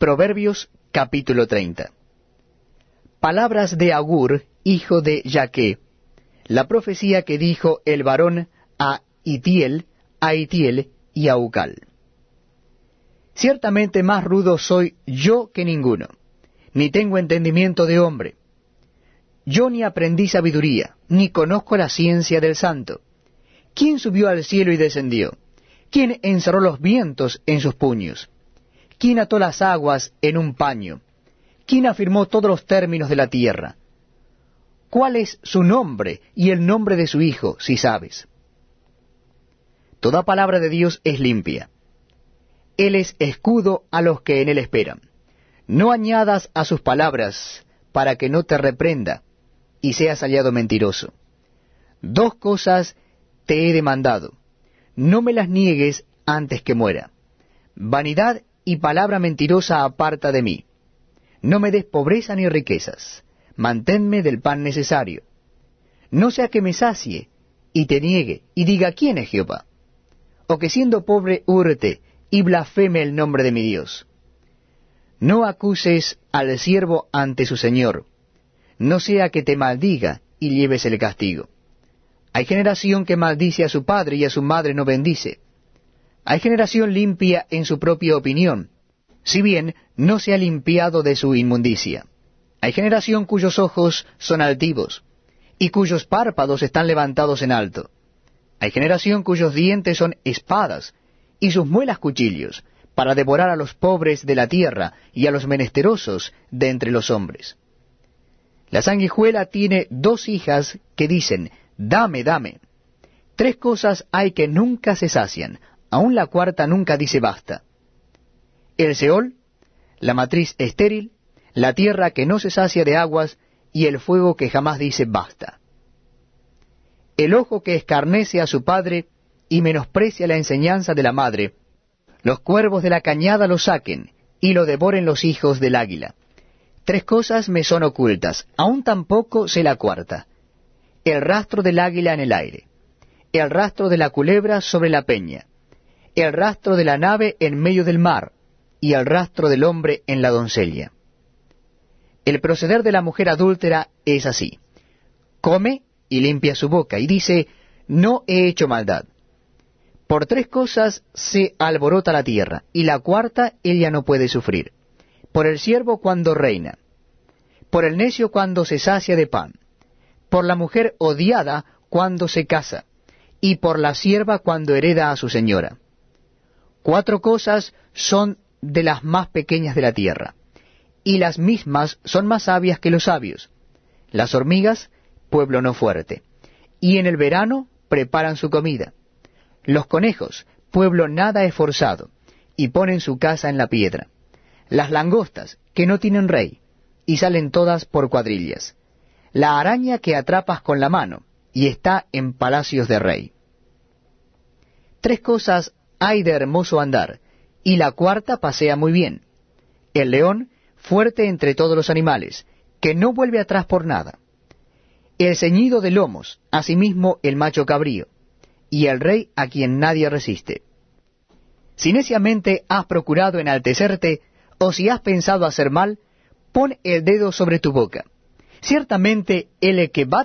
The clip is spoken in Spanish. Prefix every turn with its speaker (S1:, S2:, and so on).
S1: Proverbios capítulo 30. Palabras de Agur, hijo de Yaque, la profecía que dijo el varón a Itiel, a Itiel y a Ucal. Ciertamente más rudo soy yo que ninguno, ni tengo entendimiento de hombre. Yo ni aprendí sabiduría, ni conozco la ciencia del santo. ¿Quién subió al cielo y descendió? ¿Quién encerró los vientos en sus puños? ¿Quién ató las aguas en un paño? ¿Quién afirmó todos los términos de la tierra? ¿Cuál es su nombre y el nombre de su hijo, si sabes? Toda palabra de Dios es limpia. Él es escudo a los que en él esperan. No añadas a sus palabras para que no te reprenda y seas hallado mentiroso. Dos cosas te he demandado. No me las niegues antes que muera. Vanidad y palabra mentirosa aparta de mí. No me des pobreza ni riquezas. Manténme del pan necesario. No sea que me sacie y te niegue y diga quién es Jehová. O que siendo pobre hurte y blasfeme el nombre de mi Dios. No acuses al siervo ante su Señor, no sea que te maldiga y lleves el castigo. Hay generación que maldice a su padre y a su madre no bendice. Hay generación limpia en su propia opinión, si bien no se ha limpiado de su inmundicia. Hay generación cuyos ojos son altivos, y cuyos párpados están levantados en alto. Hay generación cuyos dientes son espadas, y sus muelas cuchillos, para devorar a los pobres de la tierra y a los menesterosos de entre los hombres. La sanguijuela tiene dos hijas que dicen, dame, dame. Tres cosas hay que nunca se sacian, aun la cuarta nunca dice basta. El Seol, la matriz estéril, la tierra que no se sacia de aguas, y el fuego que jamás dice basta. El ojo que escarnece a su padre, y menosprecia la enseñanza de la madre, los cuervos de la cañada lo saquen, y lo devoren los hijos del águila. Tres cosas me son ocultas, aún tampoco sé la cuarta. El rastro del águila en el aire, el rastro de la culebra sobre la peña, el rastro de la nave en medio del mar, y el rastro del hombre en la doncella. El proceder de la mujer adúltera es así. Come y limpia su boca, y dice, no he hecho maldad. Por tres cosas se alborota la tierra, y la cuarta ella no puede sufrir. Por el siervo cuando reina, por el necio cuando se sacia de pan, por la mujer odiada cuando se casa, y por la sierva cuando hereda a su señora. Cuatro cosas son de las más pequeñas de la tierra, y las mismas son más sabias que los sabios. Las hormigas, pueblo no fuerte, y en el verano preparan su comida los conejos, pueblo nada esforzado, y ponen su casa en la piedra. Las langostas, que no tienen rey, y salen todas por cuadrillas. La araña que atrapas con la mano, y está en palacios de rey. Tres cosas hay de hermoso andar, y la cuarta pasea muy bien. El león, fuerte entre todos los animales, que no vuelve atrás por nada. El ceñido de lomos, asimismo el macho cabrío y el rey a quien nadie resiste. Si neciamente has procurado enaltecerte, o si has pensado hacer mal, pon el dedo sobre tu boca. Ciertamente el que va